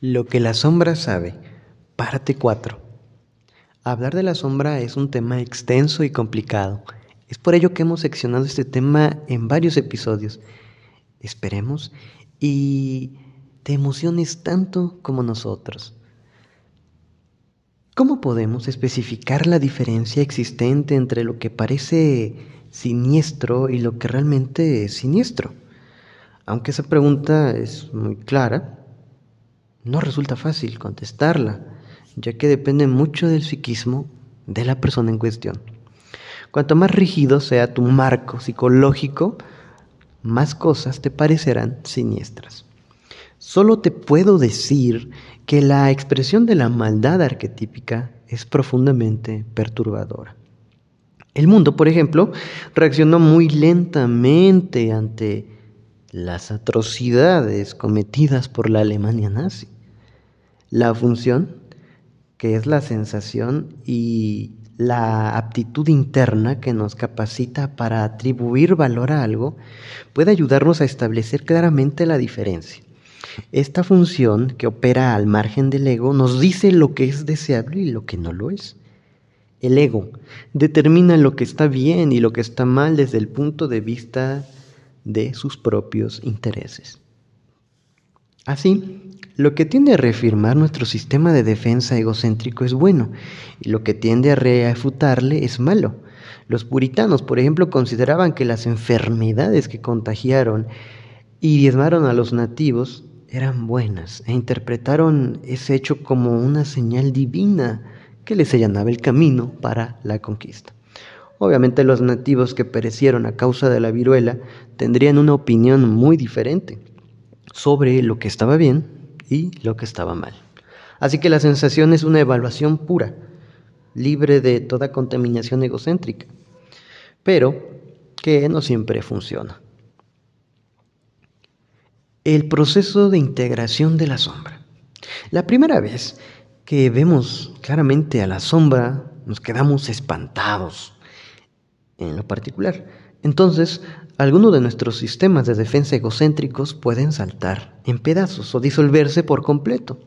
Lo que la sombra sabe, parte 4. Hablar de la sombra es un tema extenso y complicado. Es por ello que hemos seccionado este tema en varios episodios. Esperemos y te emociones tanto como nosotros. ¿Cómo podemos especificar la diferencia existente entre lo que parece siniestro y lo que realmente es siniestro? Aunque esa pregunta es muy clara, no resulta fácil contestarla, ya que depende mucho del psiquismo de la persona en cuestión. Cuanto más rígido sea tu marco psicológico, más cosas te parecerán siniestras. Solo te puedo decir que la expresión de la maldad arquetípica es profundamente perturbadora. El mundo, por ejemplo, reaccionó muy lentamente ante las atrocidades cometidas por la Alemania nazi. La función, que es la sensación y la aptitud interna que nos capacita para atribuir valor a algo, puede ayudarnos a establecer claramente la diferencia. Esta función que opera al margen del ego nos dice lo que es deseable y lo que no lo es. El ego determina lo que está bien y lo que está mal desde el punto de vista de sus propios intereses. Así, lo que tiende a reafirmar nuestro sistema de defensa egocéntrico es bueno y lo que tiende a refutarle es malo. Los puritanos, por ejemplo, consideraban que las enfermedades que contagiaron y diezmaron a los nativos eran buenas e interpretaron ese hecho como una señal divina que les allanaba el camino para la conquista. Obviamente los nativos que perecieron a causa de la viruela tendrían una opinión muy diferente sobre lo que estaba bien y lo que estaba mal. Así que la sensación es una evaluación pura, libre de toda contaminación egocéntrica, pero que no siempre funciona. El proceso de integración de la sombra. La primera vez que vemos claramente a la sombra, nos quedamos espantados en lo particular. Entonces, algunos de nuestros sistemas de defensa egocéntricos pueden saltar en pedazos o disolverse por completo.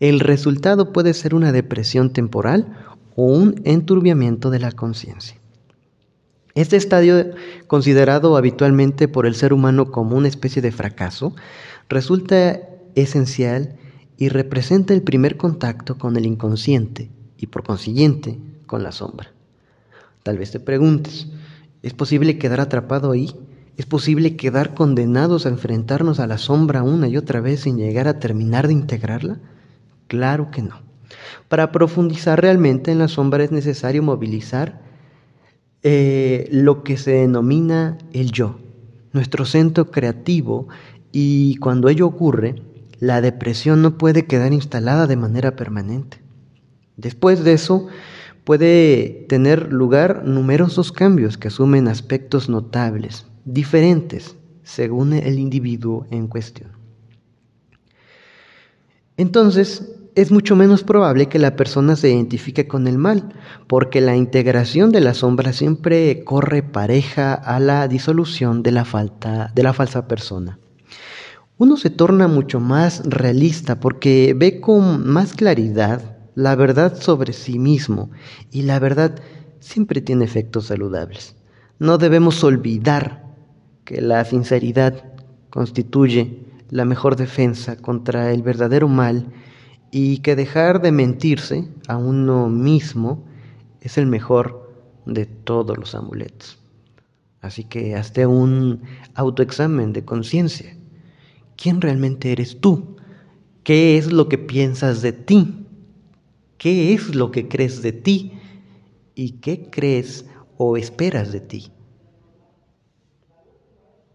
El resultado puede ser una depresión temporal o un enturbiamiento de la conciencia. Este estadio, considerado habitualmente por el ser humano como una especie de fracaso, resulta esencial y representa el primer contacto con el inconsciente y por consiguiente con la sombra. Tal vez te preguntes, ¿Es posible quedar atrapado ahí? ¿Es posible quedar condenados a enfrentarnos a la sombra una y otra vez sin llegar a terminar de integrarla? Claro que no. Para profundizar realmente en la sombra es necesario movilizar eh, lo que se denomina el yo, nuestro centro creativo, y cuando ello ocurre, la depresión no puede quedar instalada de manera permanente. Después de eso, puede tener lugar numerosos cambios que asumen aspectos notables, diferentes según el individuo en cuestión. Entonces, es mucho menos probable que la persona se identifique con el mal, porque la integración de la sombra siempre corre pareja a la disolución de la, falta, de la falsa persona. Uno se torna mucho más realista porque ve con más claridad la verdad sobre sí mismo y la verdad siempre tiene efectos saludables. No debemos olvidar que la sinceridad constituye la mejor defensa contra el verdadero mal y que dejar de mentirse a uno mismo es el mejor de todos los amuletos. Así que hazte un autoexamen de conciencia. ¿Quién realmente eres tú? ¿Qué es lo que piensas de ti? ¿Qué es lo que crees de ti? ¿Y qué crees o esperas de ti?